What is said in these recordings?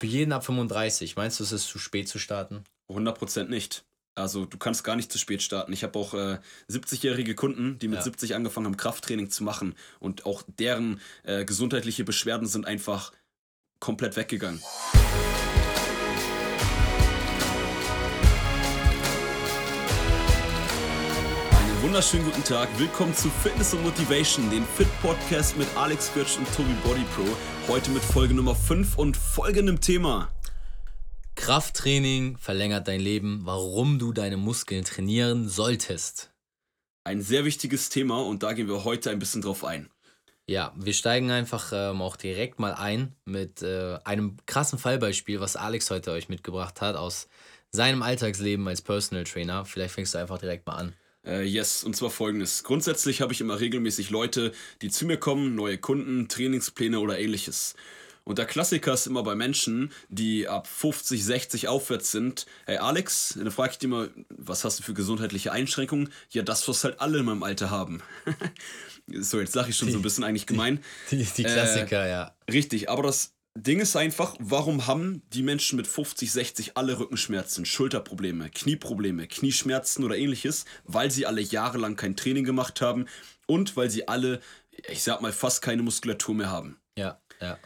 für jeden ab 35, meinst du, es ist zu spät zu starten? 100% nicht. Also du kannst gar nicht zu spät starten. Ich habe auch äh, 70-jährige Kunden, die mit ja. 70 angefangen haben, Krafttraining zu machen. Und auch deren äh, gesundheitliche Beschwerden sind einfach komplett weggegangen. Einen wunderschönen guten Tag. Willkommen zu Fitness und Motivation, den Fit Podcast mit Alex Götz und Tobi Body Pro. Heute mit Folge Nummer 5 und folgendem Thema. Krafttraining verlängert dein Leben, warum du deine Muskeln trainieren solltest. Ein sehr wichtiges Thema und da gehen wir heute ein bisschen drauf ein. Ja, wir steigen einfach ähm, auch direkt mal ein mit äh, einem krassen Fallbeispiel, was Alex heute euch mitgebracht hat aus seinem Alltagsleben als Personal Trainer. Vielleicht fängst du einfach direkt mal an. Äh, yes, und zwar folgendes. Grundsätzlich habe ich immer regelmäßig Leute, die zu mir kommen, neue Kunden, Trainingspläne oder ähnliches. Und der Klassiker ist immer bei Menschen, die ab 50, 60 aufwärts sind. Hey Alex, dann frage ich dich mal, was hast du für gesundheitliche Einschränkungen? Ja, das, was halt alle in meinem Alter haben. so, jetzt sage ich schon die, so ein bisschen eigentlich gemein. Die, die Klassiker, äh, ja. Richtig, aber das Ding ist einfach, warum haben die Menschen mit 50, 60 alle Rückenschmerzen, Schulterprobleme, Knieprobleme, Knieschmerzen oder ähnliches? Weil sie alle jahrelang kein Training gemacht haben und weil sie alle, ich sag mal, fast keine Muskulatur mehr haben. Ja, ja.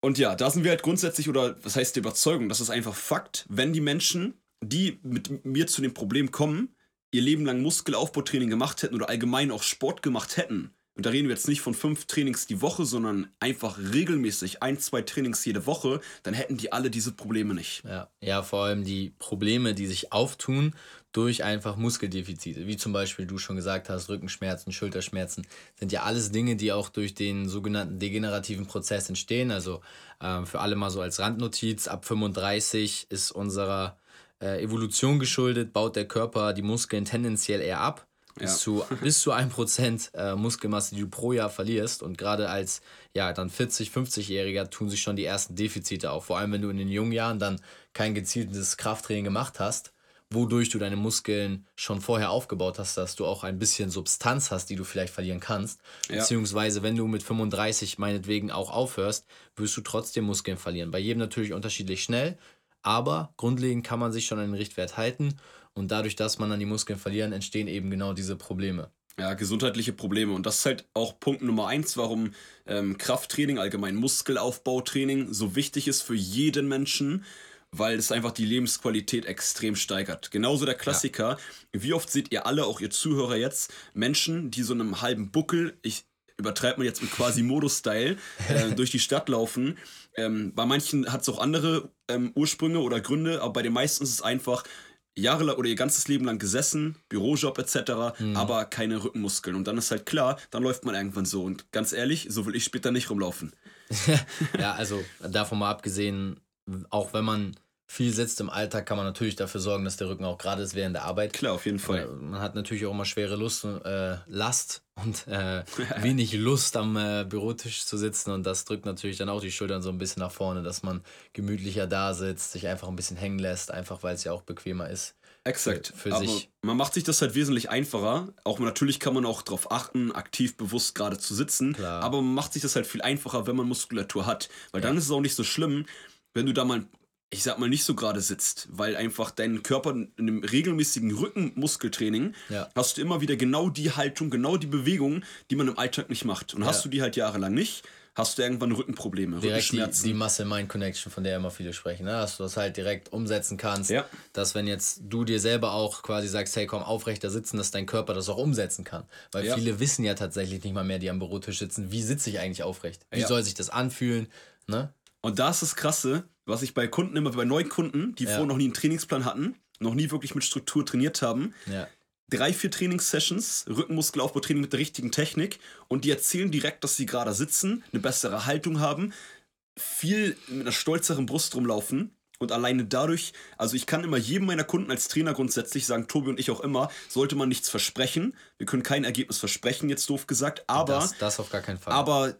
Und ja, da sind wir halt grundsätzlich, oder was heißt die Überzeugung, das ist einfach Fakt, wenn die Menschen, die mit mir zu dem Problem kommen, ihr Leben lang Muskelaufbautraining gemacht hätten oder allgemein auch Sport gemacht hätten, und da reden wir jetzt nicht von fünf Trainings die Woche, sondern einfach regelmäßig ein, zwei Trainings jede Woche, dann hätten die alle diese Probleme nicht. Ja, ja vor allem die Probleme, die sich auftun durch einfach Muskeldefizite, wie zum Beispiel du schon gesagt hast, Rückenschmerzen, Schulterschmerzen, sind ja alles Dinge, die auch durch den sogenannten degenerativen Prozess entstehen. Also äh, für alle mal so als Randnotiz, ab 35 ist unserer äh, Evolution geschuldet, baut der Körper die Muskeln tendenziell eher ab. Bis, ja. zu, bis zu 1% äh, Muskelmasse, die du pro Jahr verlierst. Und gerade als ja, dann 40-, 50-Jähriger tun sich schon die ersten Defizite auf. Vor allem, wenn du in den jungen Jahren dann kein gezieltes Krafttraining gemacht hast wodurch du deine Muskeln schon vorher aufgebaut hast, dass du auch ein bisschen Substanz hast, die du vielleicht verlieren kannst. Ja. Beziehungsweise, wenn du mit 35 meinetwegen auch aufhörst, wirst du trotzdem Muskeln verlieren. Bei jedem natürlich unterschiedlich schnell, aber grundlegend kann man sich schon an den Richtwert halten und dadurch, dass man dann die Muskeln verlieren, entstehen eben genau diese Probleme. Ja, gesundheitliche Probleme. Und das ist halt auch Punkt Nummer eins, warum ähm, Krafttraining, allgemein Muskelaufbautraining so wichtig ist für jeden Menschen weil es einfach die Lebensqualität extrem steigert. Genauso der Klassiker. Ja. Wie oft seht ihr alle, auch ihr Zuhörer jetzt, Menschen, die so einem halben Buckel, ich übertreibe man jetzt mit quasi Modus-Style, äh, durch die Stadt laufen. Ähm, bei manchen hat es auch andere ähm, Ursprünge oder Gründe, aber bei den meisten ist es einfach, jahrelang oder ihr ganzes Leben lang gesessen, Bürojob etc., mhm. aber keine Rückenmuskeln. Und dann ist halt klar, dann läuft man irgendwann so. Und ganz ehrlich, so will ich später nicht rumlaufen. ja, also davon mal abgesehen, auch wenn man viel sitzt im Alltag, kann man natürlich dafür sorgen, dass der Rücken auch gerade ist während der Arbeit. Klar, auf jeden Fall. Man hat natürlich auch immer schwere Lust, äh, Last und äh, wenig Lust am äh, Bürotisch zu sitzen und das drückt natürlich dann auch die Schultern so ein bisschen nach vorne, dass man gemütlicher da sitzt, sich einfach ein bisschen hängen lässt, einfach weil es ja auch bequemer ist. Exakt. Für, für sich. Man macht sich das halt wesentlich einfacher. Auch natürlich kann man auch darauf achten, aktiv bewusst gerade zu sitzen. Klar. Aber man macht sich das halt viel einfacher, wenn man Muskulatur hat. Weil ja. dann ist es auch nicht so schlimm, wenn du da mal ich sag mal, nicht so gerade sitzt, weil einfach dein Körper in einem regelmäßigen Rückenmuskeltraining ja. hast du immer wieder genau die Haltung, genau die Bewegung, die man im Alltag nicht macht. Und ja. hast du die halt jahrelang nicht, hast du irgendwann Rückenprobleme, direkt Rückenschmerzen. Die, die Muscle-Mind-Connection, von der immer viele sprechen, ne? dass du das halt direkt umsetzen kannst. Ja. Dass wenn jetzt du dir selber auch quasi sagst, hey komm, aufrechter sitzen, dass dein Körper das auch umsetzen kann. Weil ja. viele wissen ja tatsächlich nicht mal mehr, die am Bürotisch sitzen, wie sitze ich eigentlich aufrecht? Wie soll sich das anfühlen? Ne? Und da ist das Krasse, was ich bei Kunden immer, bei Neukunden, die ja. vorher noch nie einen Trainingsplan hatten, noch nie wirklich mit Struktur trainiert haben, ja. drei, vier Trainingssessions, Rückenmuskelaufbautraining mit der richtigen Technik und die erzählen direkt, dass sie gerade sitzen, eine bessere Haltung haben, viel mit einer stolzeren Brust rumlaufen und alleine dadurch, also ich kann immer jedem meiner Kunden als Trainer grundsätzlich sagen, Tobi und ich auch immer, sollte man nichts versprechen. Wir können kein Ergebnis versprechen, jetzt doof gesagt, aber. Das, das auf gar keinen Fall. Aber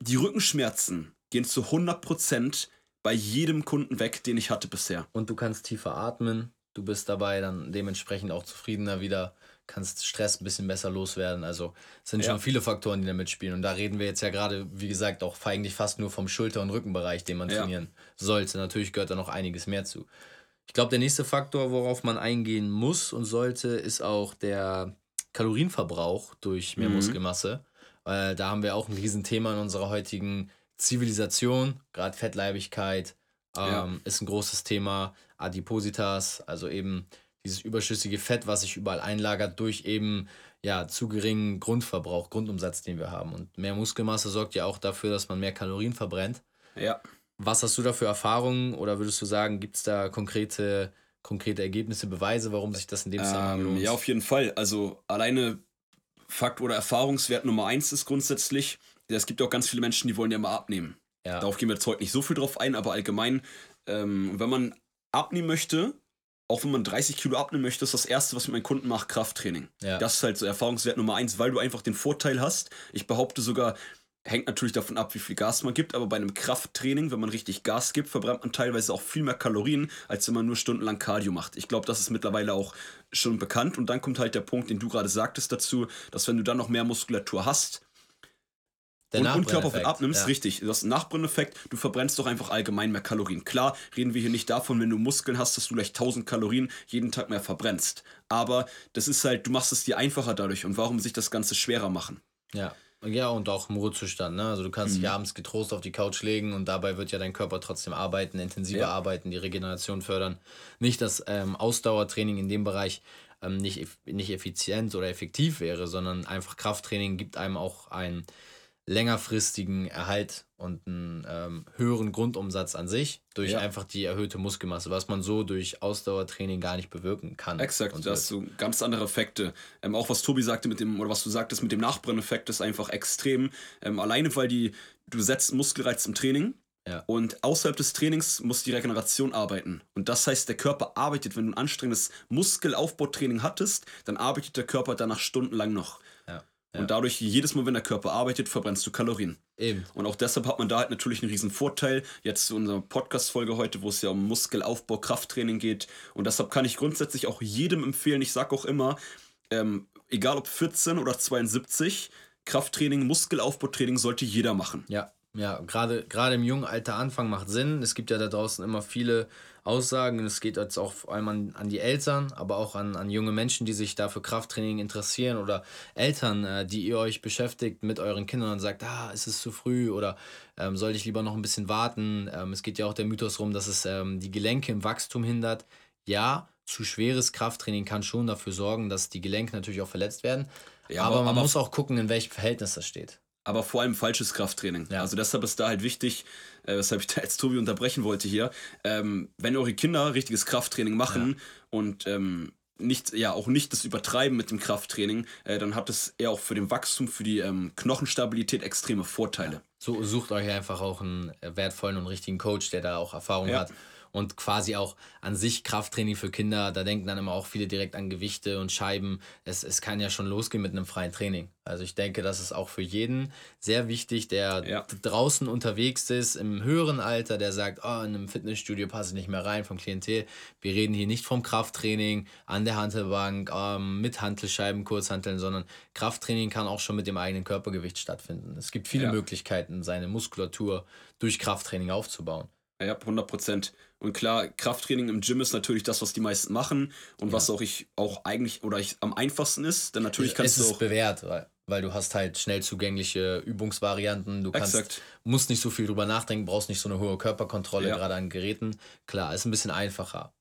die Rückenschmerzen gehen zu 100% bei jedem Kunden weg, den ich hatte bisher. Und du kannst tiefer atmen, Du bist dabei dann dementsprechend auch zufriedener wieder, kannst Stress ein bisschen besser loswerden. Also es sind ja. schon viele Faktoren, die da mitspielen. Und da reden wir jetzt ja gerade, wie gesagt, auch eigentlich fast nur vom Schulter- und Rückenbereich, den man ja. trainieren sollte. Natürlich gehört da noch einiges mehr zu. Ich glaube, der nächste Faktor, worauf man eingehen muss und sollte, ist auch der Kalorienverbrauch durch mehr mhm. Muskelmasse. Weil da haben wir auch ein Riesenthema in unserer heutigen Zivilisation. Gerade Fettleibigkeit ähm, ja. ist ein großes Thema. Adipositas, also eben dieses überschüssige Fett, was sich überall einlagert durch eben ja zu geringen Grundverbrauch, Grundumsatz, den wir haben. Und mehr Muskelmasse sorgt ja auch dafür, dass man mehr Kalorien verbrennt. Ja. Was hast du da für Erfahrungen oder würdest du sagen, gibt es da konkrete, konkrete Ergebnisse, Beweise, warum sich das in dem Zusammenhang ähm, lohnt? Ja, auf jeden Fall. Also alleine Fakt oder Erfahrungswert Nummer eins ist grundsätzlich, es gibt auch ganz viele Menschen, die wollen ja mal abnehmen. Ja. Darauf gehen wir jetzt heute nicht so viel drauf ein, aber allgemein, ähm, wenn man abnehmen möchte, auch wenn man 30 Kilo abnehmen möchte, ist das Erste, was mit meinen Kunden macht, Krafttraining. Ja. Das ist halt so Erfahrungswert Nummer eins, weil du einfach den Vorteil hast. Ich behaupte sogar, hängt natürlich davon ab, wie viel Gas man gibt, aber bei einem Krafttraining, wenn man richtig Gas gibt, verbrennt man teilweise auch viel mehr Kalorien, als wenn man nur stundenlang Cardio macht. Ich glaube, das ist mittlerweile auch schon bekannt. Und dann kommt halt der Punkt, den du gerade sagtest dazu, dass wenn du dann noch mehr Muskulatur hast, der und, und Körperfett abnimmst, ja. richtig. Das Nachbrenneffekt, du verbrennst doch einfach allgemein mehr Kalorien. Klar, reden wir hier nicht davon, wenn du Muskeln hast, dass du gleich 1000 Kalorien jeden Tag mehr verbrennst. Aber das ist halt, du machst es dir einfacher dadurch. Und warum sich das Ganze schwerer machen? Ja. Ja, und auch im Ruhezustand. Ne? Also du kannst mhm. dich abends getrost auf die Couch legen und dabei wird ja dein Körper trotzdem arbeiten, intensiver ja. arbeiten, die Regeneration fördern. Nicht, dass ähm, Ausdauertraining in dem Bereich ähm, nicht, nicht effizient oder effektiv wäre, sondern einfach Krafttraining gibt einem auch ein längerfristigen Erhalt und einen ähm, höheren Grundumsatz an sich durch ja. einfach die erhöhte Muskelmasse, was man so durch Ausdauertraining gar nicht bewirken kann. Exakt, das hast so ganz andere Effekte. Ähm, auch was Tobi sagte mit dem, oder was du sagtest mit dem Nachbrenneffekt ist einfach extrem. Ähm, alleine weil die, du setzt Muskelreiz im Training, ja. Und außerhalb des Trainings muss die Regeneration arbeiten. Und das heißt, der Körper arbeitet, wenn du ein anstrengendes Muskelaufbautraining hattest, dann arbeitet der Körper danach stundenlang noch. Ja. Und dadurch, jedes Mal, wenn der Körper arbeitet, verbrennst du Kalorien. Eben. Und auch deshalb hat man da halt natürlich einen riesen Vorteil. Jetzt zu unserer Podcast-Folge heute, wo es ja um Muskelaufbau, Krafttraining geht. Und deshalb kann ich grundsätzlich auch jedem empfehlen, ich sage auch immer, ähm, egal ob 14 oder 72, Krafttraining, Muskelaufbautraining sollte jeder machen. Ja, ja, gerade gerade im jungen Alter Anfang macht Sinn. Es gibt ja da draußen immer viele Aussagen. Es geht jetzt auch vor allem an, an die Eltern, aber auch an, an junge Menschen, die sich da für Krafttraining interessieren oder Eltern, äh, die ihr euch beschäftigt mit euren Kindern und sagt, ah, ist es zu früh oder ähm, sollte ich lieber noch ein bisschen warten. Ähm, es geht ja auch der Mythos rum, dass es ähm, die Gelenke im Wachstum hindert. Ja, zu schweres Krafttraining kann schon dafür sorgen, dass die Gelenke natürlich auch verletzt werden. Ja, aber, aber man aber muss auch gucken, in welchem Verhältnis das steht aber vor allem falsches Krafttraining. Ja. Also deshalb ist da halt wichtig, äh, weshalb ich da jetzt Tobi unterbrechen wollte hier, ähm, wenn eure Kinder richtiges Krafttraining machen ja. und ähm, nicht, ja, auch nicht das Übertreiben mit dem Krafttraining, äh, dann hat es eher auch für den Wachstum, für die ähm, Knochenstabilität extreme Vorteile. So sucht euch einfach auch einen wertvollen und richtigen Coach, der da auch Erfahrung ja. hat und quasi auch an sich Krafttraining für Kinder, da denken dann immer auch viele direkt an Gewichte und Scheiben. Es, es kann ja schon losgehen mit einem freien Training. Also ich denke, das ist auch für jeden sehr wichtig, der ja. draußen unterwegs ist, im höheren Alter, der sagt, oh, in einem Fitnessstudio passe ich nicht mehr rein vom Klientel. Wir reden hier nicht vom Krafttraining an der Hantelbank, ähm, mit Hantelscheiben, Kurzhanteln, sondern Krafttraining kann auch schon mit dem eigenen Körpergewicht stattfinden. Es gibt viele ja. Möglichkeiten, seine Muskulatur durch Krafttraining aufzubauen. Ja, 100 Prozent. Und klar, Krafttraining im Gym ist natürlich das, was die meisten machen und ja. was auch ich auch eigentlich oder ich am einfachsten ist. Denn natürlich kannst es du. Es ist bewährt, weil, weil du hast halt schnell zugängliche Übungsvarianten. Du kannst, Exakt. musst nicht so viel drüber nachdenken, brauchst nicht so eine hohe Körperkontrolle, ja. gerade an Geräten. Klar, ist ein bisschen einfacher.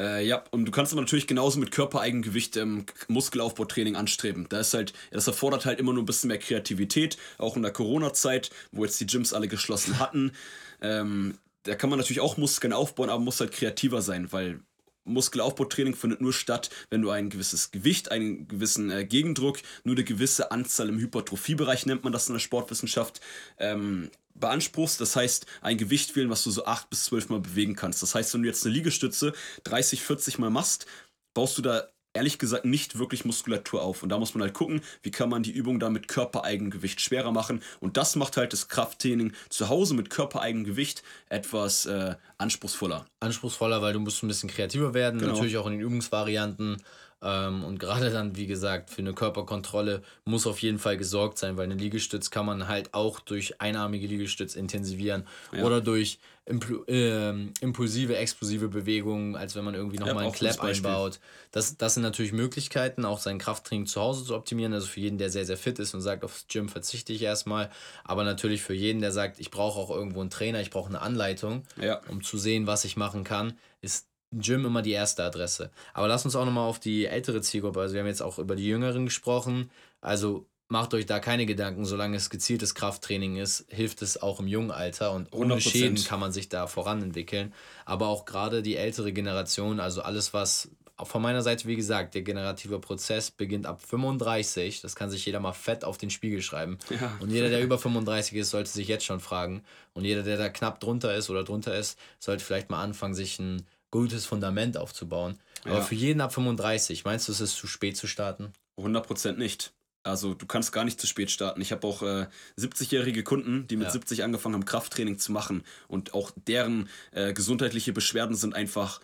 Äh, ja, und du kannst aber natürlich genauso mit Körpereigengewicht ähm, Muskelaufbautraining anstreben. Da ist halt, das erfordert halt immer nur ein bisschen mehr Kreativität, auch in der Corona-Zeit, wo jetzt die Gyms alle geschlossen hatten. Ähm, da kann man natürlich auch Muskeln aufbauen, aber muss halt kreativer sein, weil Muskelaufbautraining findet nur statt, wenn du ein gewisses Gewicht, einen gewissen äh, Gegendruck, nur eine gewisse Anzahl im Hypertrophiebereich nennt man das in der Sportwissenschaft, ähm, beanspruchst. Das heißt, ein Gewicht wählen, was du so acht bis zwölf Mal bewegen kannst. Das heißt, wenn du jetzt eine Liegestütze 30, 40 Mal machst, baust du da ehrlich gesagt nicht wirklich Muskulatur auf. Und da muss man halt gucken, wie kann man die Übung da mit Körpereigengewicht schwerer machen. Und das macht halt das Krafttraining zu Hause mit Körpereigengewicht etwas äh, anspruchsvoller. Anspruchsvoller, weil du musst ein bisschen kreativer werden, genau. natürlich auch in den Übungsvarianten. Ähm, und gerade dann, wie gesagt, für eine Körperkontrolle muss auf jeden Fall gesorgt sein, weil eine Liegestütz kann man halt auch durch einarmige Liegestütz intensivieren ja. oder durch impl äh, impulsive, explosive Bewegungen, als wenn man irgendwie nochmal ja, einen Clap einbaut. Das, das sind natürlich Möglichkeiten, auch sein Krafttraining zu Hause zu optimieren. Also für jeden, der sehr, sehr fit ist und sagt, aufs Gym verzichte ich erstmal. Aber natürlich für jeden, der sagt, ich brauche auch irgendwo einen Trainer, ich brauche eine Anleitung, ja. um zu sehen, was ich machen kann, ist Gym immer die erste Adresse. Aber lass uns auch nochmal auf die ältere Zielgruppe, also wir haben jetzt auch über die Jüngeren gesprochen. Also macht euch da keine Gedanken, solange es gezieltes Krafttraining ist, hilft es auch im jungen Alter und ohne 100%. Schäden kann man sich da voranentwickeln. Aber auch gerade die ältere Generation, also alles, was von meiner Seite, wie gesagt, der generative Prozess beginnt ab 35. Das kann sich jeder mal fett auf den Spiegel schreiben. Ja. Und jeder, der über 35 ist, sollte sich jetzt schon fragen. Und jeder, der da knapp drunter ist oder drunter ist, sollte vielleicht mal anfangen, sich ein gutes Fundament aufzubauen. Aber ja. für jeden ab 35, meinst du, es ist zu spät zu starten? 100% nicht. Also du kannst gar nicht zu spät starten. Ich habe auch äh, 70-jährige Kunden, die mit ja. 70 angefangen haben, Krafttraining zu machen. Und auch deren äh, gesundheitliche Beschwerden sind einfach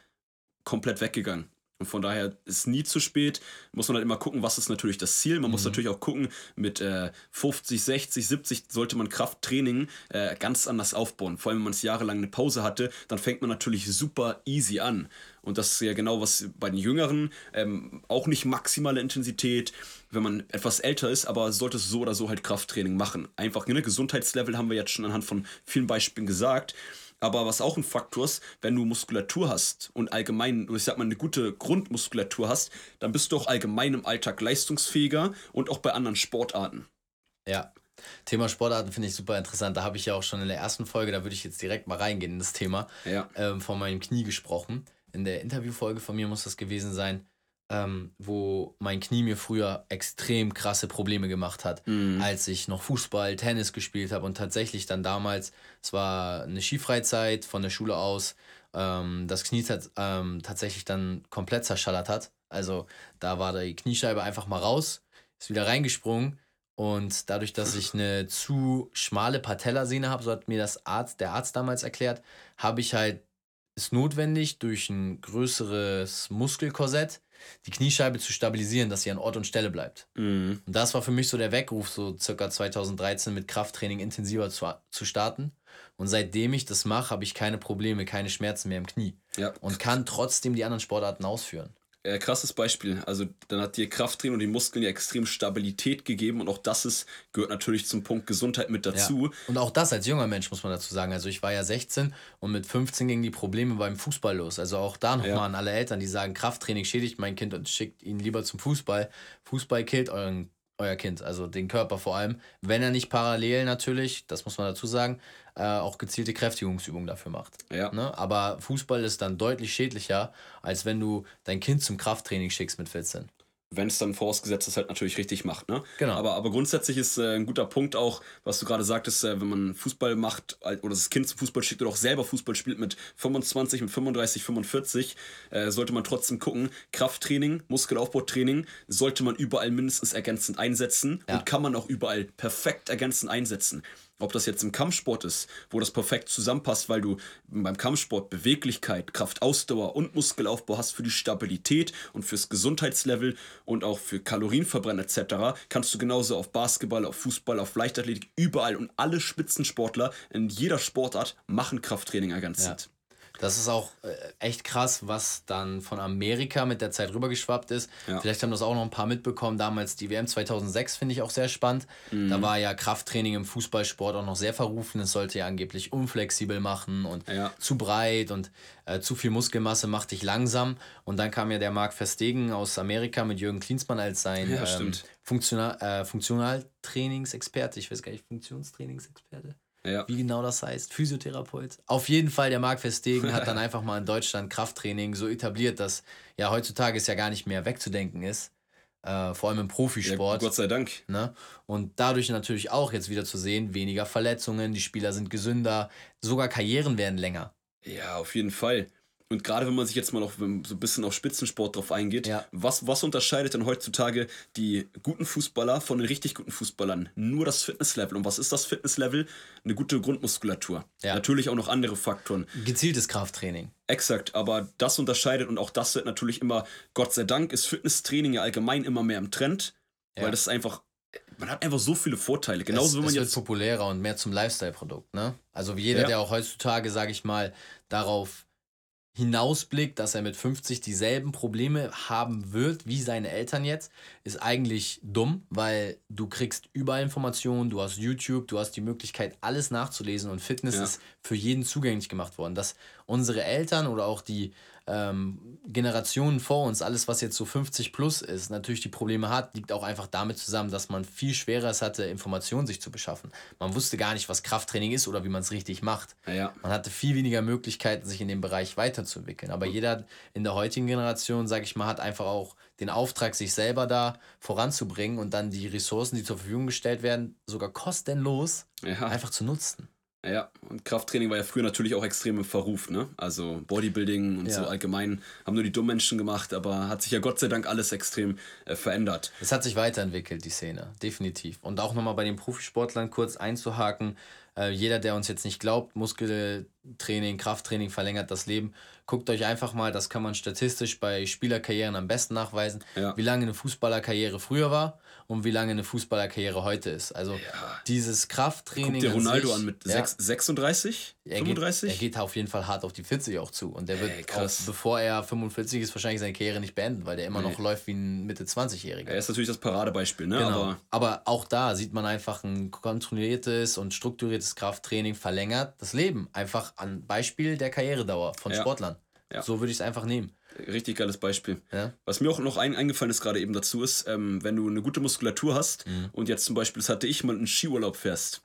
komplett weggegangen. Und von daher ist nie zu spät. Muss man halt immer gucken, was ist natürlich das Ziel. Man mhm. muss natürlich auch gucken, mit äh, 50, 60, 70 sollte man Krafttraining äh, ganz anders aufbauen. Vor allem, wenn man es jahrelang eine Pause hatte, dann fängt man natürlich super easy an. Und das ist ja genau was bei den Jüngeren. Ähm, auch nicht maximale Intensität, wenn man etwas älter ist, aber sollte es so oder so halt Krafttraining machen. Einfach, ne? Gesundheitslevel haben wir jetzt schon anhand von vielen Beispielen gesagt. Aber was auch ein Faktor ist, wenn du Muskulatur hast und allgemein, ich sag mal, eine gute Grundmuskulatur hast, dann bist du auch allgemein im Alltag leistungsfähiger und auch bei anderen Sportarten. Ja. Thema Sportarten finde ich super interessant. Da habe ich ja auch schon in der ersten Folge, da würde ich jetzt direkt mal reingehen in das Thema, ja. ähm, von meinem Knie gesprochen. In der Interviewfolge von mir muss das gewesen sein ähm, wo mein Knie mir früher extrem krasse Probleme gemacht hat, mhm. als ich noch Fußball, Tennis gespielt habe und tatsächlich dann damals, es war eine Skifreizeit von der Schule aus, ähm, das Knie ähm, tatsächlich dann komplett zerschallert hat. Also da war die Kniescheibe einfach mal raus, ist wieder reingesprungen und dadurch, dass ich eine zu schmale Patellasehne habe, so hat mir das Arzt, der Arzt damals erklärt, habe ich halt ist notwendig durch ein größeres Muskelkorsett die Kniescheibe zu stabilisieren, dass sie an Ort und Stelle bleibt. Mhm. Und das war für mich so der Weckruf, so circa 2013 mit Krafttraining intensiver zu, zu starten. Und seitdem ich das mache, habe ich keine Probleme, keine Schmerzen mehr im Knie. Ja. Und kann trotzdem die anderen Sportarten ausführen äh, krasses Beispiel. Also dann hat dir Krafttraining und die Muskeln ja extrem Stabilität gegeben und auch das ist, gehört natürlich zum Punkt Gesundheit mit dazu. Ja. Und auch das als junger Mensch muss man dazu sagen. Also ich war ja 16 und mit 15 gingen die Probleme beim Fußball los. Also auch da nochmal ja. an alle Eltern, die sagen, Krafttraining schädigt mein Kind und schickt ihn lieber zum Fußball. Fußball killt euren euer Kind, also den Körper vor allem, wenn er nicht parallel natürlich, das muss man dazu sagen, äh, auch gezielte Kräftigungsübungen dafür macht. Ja. Ne? Aber Fußball ist dann deutlich schädlicher, als wenn du dein Kind zum Krafttraining schickst mit 14 wenn es dann vorausgesetzt ist, halt natürlich richtig macht. Ne? Genau. Aber, aber grundsätzlich ist äh, ein guter Punkt auch, was du gerade sagtest, äh, wenn man Fußball macht oder das Kind zum Fußball schickt oder auch selber Fußball spielt mit 25, mit 35, 45, äh, sollte man trotzdem gucken, Krafttraining, Muskelaufbautraining sollte man überall mindestens ergänzend einsetzen ja. und kann man auch überall perfekt ergänzend einsetzen. Ob das jetzt im Kampfsport ist, wo das perfekt zusammenpasst, weil du beim Kampfsport Beweglichkeit, Kraft, Ausdauer und Muskelaufbau hast für die Stabilität und fürs Gesundheitslevel und auch für Kalorienverbrennen etc., kannst du genauso auf Basketball, auf Fußball, auf Leichtathletik, überall und alle Spitzensportler in jeder Sportart machen Krafttraining ergänzend. Ja. Das ist auch äh, echt krass, was dann von Amerika mit der Zeit rübergeschwappt ist. Ja. Vielleicht haben das auch noch ein paar mitbekommen. Damals die WM 2006 finde ich auch sehr spannend. Mhm. Da war ja Krafttraining im Fußballsport auch noch sehr verrufen. Es sollte ja angeblich unflexibel machen und ja. zu breit und äh, zu viel Muskelmasse macht dich langsam. Und dann kam ja der Marc Verstegen aus Amerika mit Jürgen Klinsmann als sein ja, ähm, Funktional, äh, Funktionaltrainingsexperte. Ich weiß gar nicht, Funktionstrainingsexperte. Ja. Wie genau das heißt. Physiotherapeut. Auf jeden Fall, der Marc Verstegen hat dann einfach mal in Deutschland Krafttraining so etabliert, dass ja heutzutage es ja gar nicht mehr wegzudenken ist. Äh, vor allem im Profisport. Ja, Gott sei Dank. Ne? Und dadurch natürlich auch jetzt wieder zu sehen, weniger Verletzungen, die Spieler sind gesünder, sogar Karrieren werden länger. Ja, auf jeden Fall. Und gerade wenn man sich jetzt mal auf, so ein bisschen auf Spitzensport drauf eingeht, ja. was, was unterscheidet denn heutzutage die guten Fußballer von den richtig guten Fußballern? Nur das Fitnesslevel. Und was ist das Fitnesslevel? Eine gute Grundmuskulatur. Ja. Natürlich auch noch andere Faktoren. Gezieltes Krafttraining. Exakt, aber das unterscheidet und auch das wird natürlich immer, Gott sei Dank, ist Fitnesstraining ja allgemein immer mehr im Trend, ja. weil das ist einfach man hat einfach so viele Vorteile. Genauso es, wenn man es jetzt wird populärer und mehr zum Lifestyle-Produkt. Ne? Also wie jeder, ja. der auch heutzutage, sage ich mal, darauf hinausblickt, dass er mit 50 dieselben Probleme haben wird wie seine Eltern jetzt, ist eigentlich dumm, weil du kriegst überall Informationen, du hast YouTube, du hast die Möglichkeit, alles nachzulesen und Fitness ja. ist für jeden zugänglich gemacht worden. Dass unsere Eltern oder auch die ähm, Generationen vor uns, alles was jetzt so 50 plus ist, natürlich die Probleme hat, liegt auch einfach damit zusammen, dass man viel schwerer es hatte, Informationen sich zu beschaffen. Man wusste gar nicht, was Krafttraining ist oder wie man es richtig macht. Ja. Man hatte viel weniger Möglichkeiten, sich in dem Bereich weiterzuentwickeln. Aber jeder in der heutigen Generation, sage ich mal, hat einfach auch den Auftrag, sich selber da voranzubringen und dann die Ressourcen, die zur Verfügung gestellt werden, sogar kostenlos ja. einfach zu nutzen. Ja, und Krafttraining war ja früher natürlich auch extrem im Verruf, ne? Also Bodybuilding und ja. so allgemein haben nur die dummen Menschen gemacht, aber hat sich ja Gott sei Dank alles extrem äh, verändert. Es hat sich weiterentwickelt, die Szene, definitiv. Und auch nochmal bei den Profisportlern kurz einzuhaken, äh, jeder, der uns jetzt nicht glaubt, Muskeltraining, Krafttraining verlängert das Leben. Guckt euch einfach mal, das kann man statistisch bei Spielerkarrieren am besten nachweisen, ja. wie lange eine Fußballerkarriere früher war und wie lange eine Fußballerkarriere heute ist. Also ja. dieses Krafttraining. Guck dir Ronaldo an, sich, an mit ja, 36, er 35? Geht, er geht auf jeden Fall hart auf die 40 auch zu. Und der wird, Ey, auch, bevor er 45 ist, wahrscheinlich seine Karriere nicht beenden, weil der immer nee. noch läuft wie ein Mitte 20-Jähriger. Er ist natürlich das Paradebeispiel, ne? Genau. Aber, Aber auch da sieht man einfach ein kontrolliertes und strukturiertes Krafttraining verlängert das Leben. Einfach an Beispiel der Karrieredauer von ja. Sportlern. Ja. So würde ich es einfach nehmen. Richtig geiles Beispiel. Ja. Was mir auch noch ein, eingefallen ist gerade eben dazu ist, ähm, wenn du eine gute Muskulatur hast mhm. und jetzt zum Beispiel, das hatte ich mal einen Skiurlaub fährst.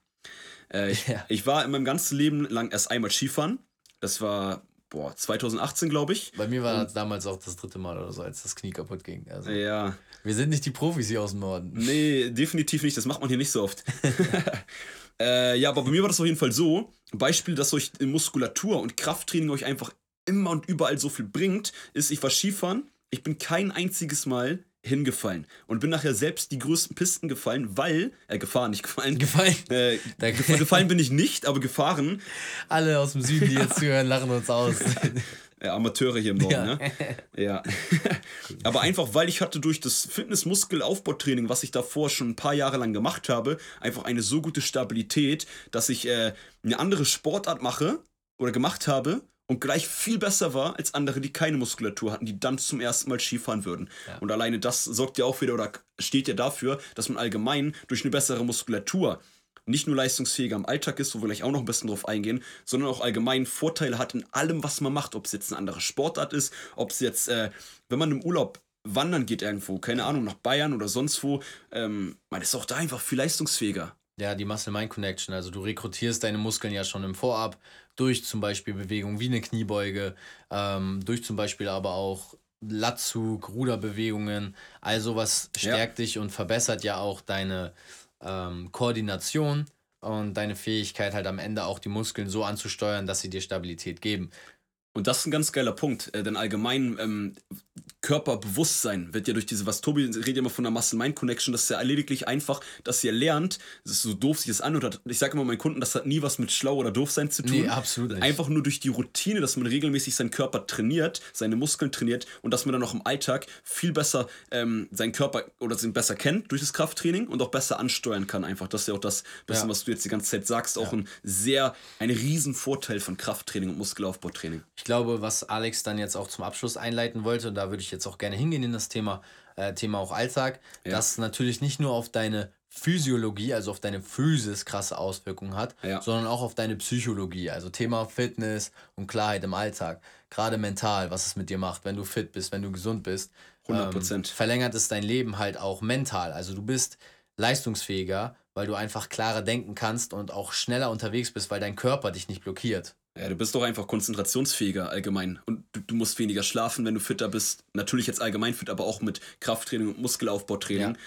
Äh, ich, ja. ich war in meinem ganzen Leben lang erst einmal Skifahren. Das war boah, 2018, glaube ich. Bei mir war das damals auch das dritte Mal oder so, als das Knie kaputt ging. Also, ja. Wir sind nicht die Profis hier aus dem Norden. Nee, definitiv nicht. Das macht man hier nicht so oft. äh, ja, aber bei mir war das auf jeden Fall so. Beispiel, dass euch Muskulatur und Krafttraining euch einfach immer und überall so viel bringt, ist, ich war Skifahren, ich bin kein einziges Mal hingefallen und bin nachher selbst die größten Pisten gefallen, weil, äh, gefahren, nicht gefallen. Gefallen? Äh, gefallen bin ich nicht, aber gefahren. Alle aus dem Süden, die jetzt zuhören, lachen uns aus. Ja, Amateure hier im Norden, ja. ne? Ja. aber einfach, weil ich hatte durch das Fitness-Muskelaufbautraining, was ich davor schon ein paar Jahre lang gemacht habe, einfach eine so gute Stabilität, dass ich äh, eine andere Sportart mache oder gemacht habe und gleich viel besser war als andere, die keine Muskulatur hatten, die dann zum ersten Mal Skifahren würden. Ja. Und alleine das sorgt ja auch wieder oder steht ja dafür, dass man allgemein durch eine bessere Muskulatur nicht nur leistungsfähiger im Alltag ist, wo wir gleich auch noch ein bisschen drauf eingehen, sondern auch allgemein Vorteile hat in allem, was man macht. Ob es jetzt eine andere Sportart ist, ob es jetzt, äh, wenn man im Urlaub wandern geht irgendwo, keine Ahnung, nach Bayern oder sonst wo, ähm, man ist auch da einfach viel leistungsfähiger. Ja, die Muscle-Mind-Connection. Also du rekrutierst deine Muskeln ja schon im Vorab durch zum Beispiel Bewegungen wie eine Kniebeuge, ähm, durch zum Beispiel aber auch Latzug, Ruderbewegungen. All sowas stärkt ja. dich und verbessert ja auch deine ähm, Koordination und deine Fähigkeit halt am Ende auch die Muskeln so anzusteuern, dass sie dir Stabilität geben. Und das ist ein ganz geiler Punkt, äh, denn allgemein ähm, Körperbewusstsein wird ja durch diese, was Tobi redet immer von der Muscle-Mind-Connection, das ist ja lediglich einfach, dass ihr lernt, das ist so doof sich das anhört. Ich sage immer meinen Kunden, das hat nie was mit schlau oder doof sein zu tun. Nee, absolut nicht. Einfach nur durch die Routine, dass man regelmäßig seinen Körper trainiert, seine Muskeln trainiert und dass man dann auch im Alltag viel besser ähm, seinen Körper oder ihn besser kennt durch das Krafttraining und auch besser ansteuern kann. Einfach, das ist ja auch das, bisschen, ja. was du jetzt die ganze Zeit sagst, auch ja. ein sehr, ein riesen Vorteil von Krafttraining und Muskelaufbautraining. Ich glaube, was Alex dann jetzt auch zum Abschluss einleiten wollte, und da würde ich jetzt auch gerne hingehen in das Thema, äh, Thema auch Alltag, ja. das natürlich nicht nur auf deine Physiologie, also auf deine Physis krasse Auswirkungen hat, ja. sondern auch auf deine Psychologie, also Thema Fitness und Klarheit im Alltag. Gerade mental, was es mit dir macht, wenn du fit bist, wenn du gesund bist. 100% Ähm, verlängert es dein Leben halt auch mental. Also du bist leistungsfähiger, weil du einfach klarer denken kannst und auch schneller unterwegs bist, weil dein Körper dich nicht blockiert. Ja, du bist doch einfach konzentrationsfähiger allgemein. Und du, du, musst weniger schlafen, wenn du fitter bist. Natürlich jetzt allgemein fit, aber auch mit Krafttraining und Muskelaufbautraining. Ja.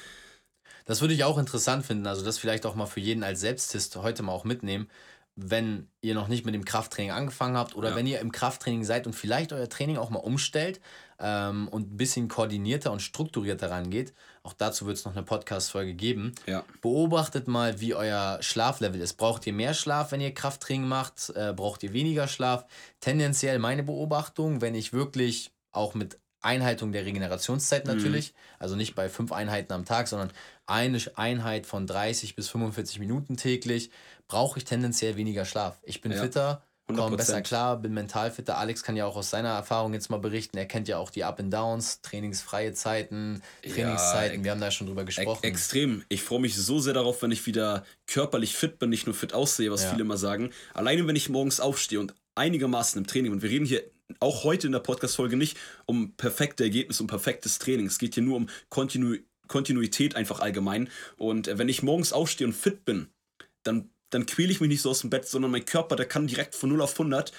Das würde ich auch interessant finden. Also, das vielleicht auch mal für jeden als Selbsttest heute mal auch mitnehmen. Wenn ihr noch nicht mit dem Krafttraining angefangen habt oder Ja. wenn ihr im Krafttraining seid und vielleicht euer Training auch mal umstellt ähm, und ein bisschen koordinierter und strukturierter rangeht. Auch dazu wird es noch eine Podcast-Folge geben. Ja. Beobachtet mal, wie euer Schlaflevel ist. Braucht ihr mehr Schlaf, wenn ihr Krafttraining macht? Äh, braucht ihr weniger Schlaf? Tendenziell meine Beobachtung, wenn ich wirklich auch mit Einhaltung der Regenerationszeit natürlich, also nicht bei fünf Einheiten am Tag, sondern eine Einheit von 30 bis 45 Minuten täglich, brauche ich tendenziell weniger Schlaf. Ich bin Ja. fitter, komme 100%. besser klar, bin mental fitter. Alex kann ja auch aus seiner Erfahrung jetzt mal berichten. Er kennt ja auch die Up and Downs, trainingsfreie Zeiten, Trainingszeiten. Wir haben da schon drüber gesprochen. extrem. Ich freue mich so sehr darauf, wenn ich wieder körperlich fit bin, nicht nur fit aussehe, was Ja. viele immer sagen. Alleine wenn ich morgens aufstehe und einigermaßen im Training, und wir reden hier auch heute in der Podcast-Folge nicht um perfekte Ergebnisse, um perfektes Training. Es geht hier nur um Kontinu Kontinuität einfach allgemein. Und äh, wenn ich morgens aufstehe und fit bin, dann, dann quäle ich mich nicht so aus dem Bett, sondern mein Körper, der kann direkt von 0 auf 100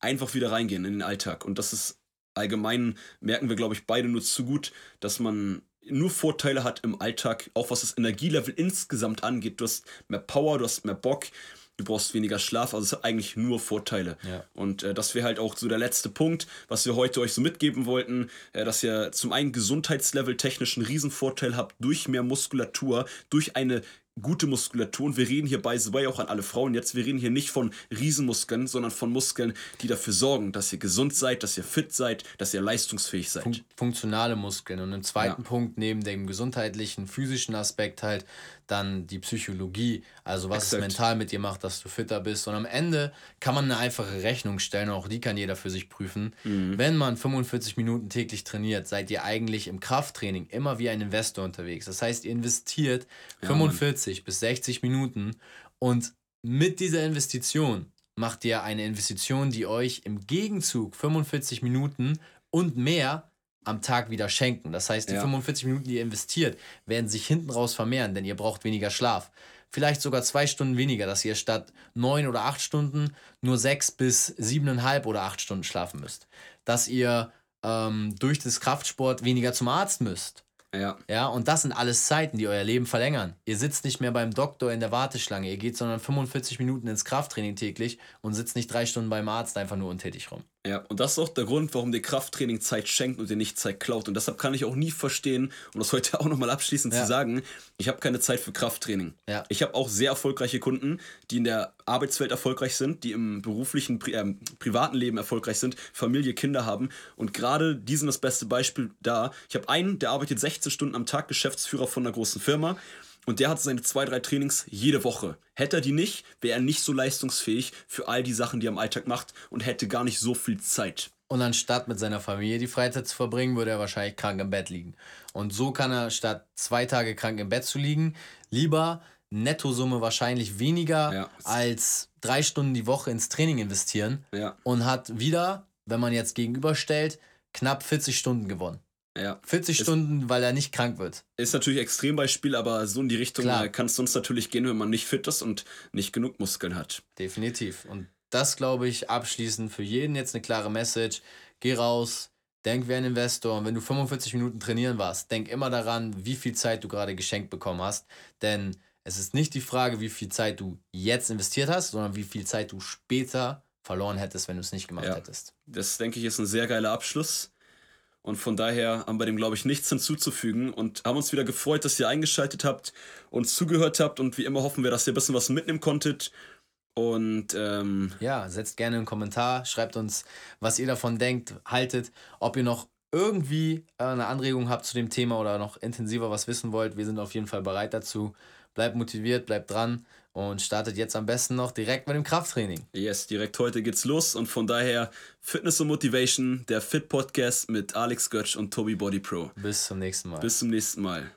einfach wieder reingehen in den Alltag. Und das ist allgemein, merken wir, glaube ich, beide nur zu gut, dass man nur Vorteile hat im Alltag, auch was das Energielevel insgesamt angeht. Du hast mehr Power, du hast mehr Bock, du brauchst weniger Schlaf, also es hat eigentlich nur Vorteile. Ja. Und äh, das wäre halt auch so der letzte Punkt, was wir heute euch so mitgeben wollten, äh, dass ihr zum einen Gesundheitslevel technisch einen Riesenvorteil habt durch mehr Muskulatur, durch eine gute Muskulatur und wir reden hier by the way auch an alle Frauen jetzt, wir reden hier nicht von Riesenmuskeln, sondern von Muskeln, die dafür sorgen, dass ihr gesund seid, dass ihr fit seid, dass ihr leistungsfähig seid. Fun funktionale Muskeln. Und im zweiten Ja. Punkt, neben dem gesundheitlichen, physischen Aspekt halt, dann die Psychologie. Also was es Exakt. mental mit dir macht, dass du fitter bist. Und am Ende kann man eine einfache Rechnung stellen, auch die kann jeder für sich prüfen. Mhm. Wenn man 45 Minuten täglich trainiert, seid ihr eigentlich im Krafttraining immer wie ein Investor unterwegs. Das heißt, ihr investiert 45 bis 60 Minuten und mit dieser Investition macht ihr eine Investition, die euch im Gegenzug 45 Minuten und mehr am Tag wieder schenken. Das heißt, die Ja. 45 Minuten, die ihr investiert, werden sich hinten raus vermehren, denn ihr braucht weniger Schlaf. Vielleicht sogar zwei Stunden weniger, dass ihr statt neun oder acht Stunden nur sechs bis siebeneinhalb oder acht Stunden schlafen müsst. Dass ihr ähm, durch das Kraftsport weniger zum Arzt müsst. Ja, Ja, und das sind alles Zeiten, die euer Leben verlängern. Ihr sitzt nicht mehr beim Doktor in der Warteschlange, ihr geht sondern 45 Minuten ins Krafttraining täglich und sitzt nicht drei Stunden beim Arzt einfach nur untätig rum. Ja, und das ist auch der Grund, warum dir Krafttraining Zeit schenkt und dir nicht Zeit klaut. Und deshalb kann ich auch nie verstehen, um das heute auch nochmal abschließend Ja. zu sagen, ich habe keine Zeit für Krafttraining. Ja. Ich habe auch sehr erfolgreiche Kunden, die in der Arbeitswelt erfolgreich sind, die im beruflichen, pri ähm, privaten Leben erfolgreich sind, Familie, Kinder haben. Und gerade die sind das beste Beispiel da. Ich habe einen, der arbeitet 16 Stunden am Tag, Geschäftsführer von einer großen Firma. Und der hat seine zwei, drei Trainings jede Woche. Hätte er die nicht, wäre er nicht so leistungsfähig für all die Sachen, die er im Alltag macht und hätte gar nicht so viel Zeit. Und anstatt mit seiner Familie die Freizeit zu verbringen, würde er wahrscheinlich krank im Bett liegen. Und so kann er statt zwei Tage krank im Bett zu liegen, lieber Nettosumme wahrscheinlich weniger Ja. als drei Stunden die Woche ins Training investieren Ja, und hat wieder, wenn man jetzt gegenüberstellt, knapp 40 Stunden gewonnen. Ja. 40 Ist- Stunden, weil er nicht krank wird. Ist natürlich Extrembeispiel, aber so in die Richtung äh, kann es sonst natürlich gehen, wenn man nicht fit ist und nicht genug Muskeln hat. Definitiv. Und das glaube ich abschließend für jeden jetzt eine klare Message. Geh raus, denk wie ein Investor. Und wenn du 45 Minuten trainieren warst, denk immer daran, wie viel Zeit du gerade geschenkt bekommen hast. Denn es ist nicht die Frage, wie viel Zeit du jetzt investiert hast, sondern wie viel Zeit du später verloren hättest, wenn du es nicht gemacht Ja. hättest. Das, denke ich, ist ein sehr geiler Abschluss. Und von daher haben wir dem, glaube ich, nichts hinzuzufügen und haben uns wieder gefreut, dass ihr eingeschaltet habt und zugehört habt. Und wie immer hoffen wir, dass ihr ein bisschen was mitnehmen konntet. Und ähm, Ja, setzt gerne einen Kommentar, schreibt uns, was ihr davon denkt, haltet, ob ihr noch irgendwie äh, eine Anregung habt zu dem Thema oder noch intensiver was wissen wollt. Wir sind auf jeden Fall bereit dazu. Bleibt motiviert, bleibt dran und startet jetzt am besten noch direkt mit dem Krafttraining. yes, direkt heute geht's los. Und von daher Fitness und Motivation, der Fit Podcast mit Alex Götsch und Tobi Body Pro. Bis zum nächsten Mal. Bis zum nächsten Mal.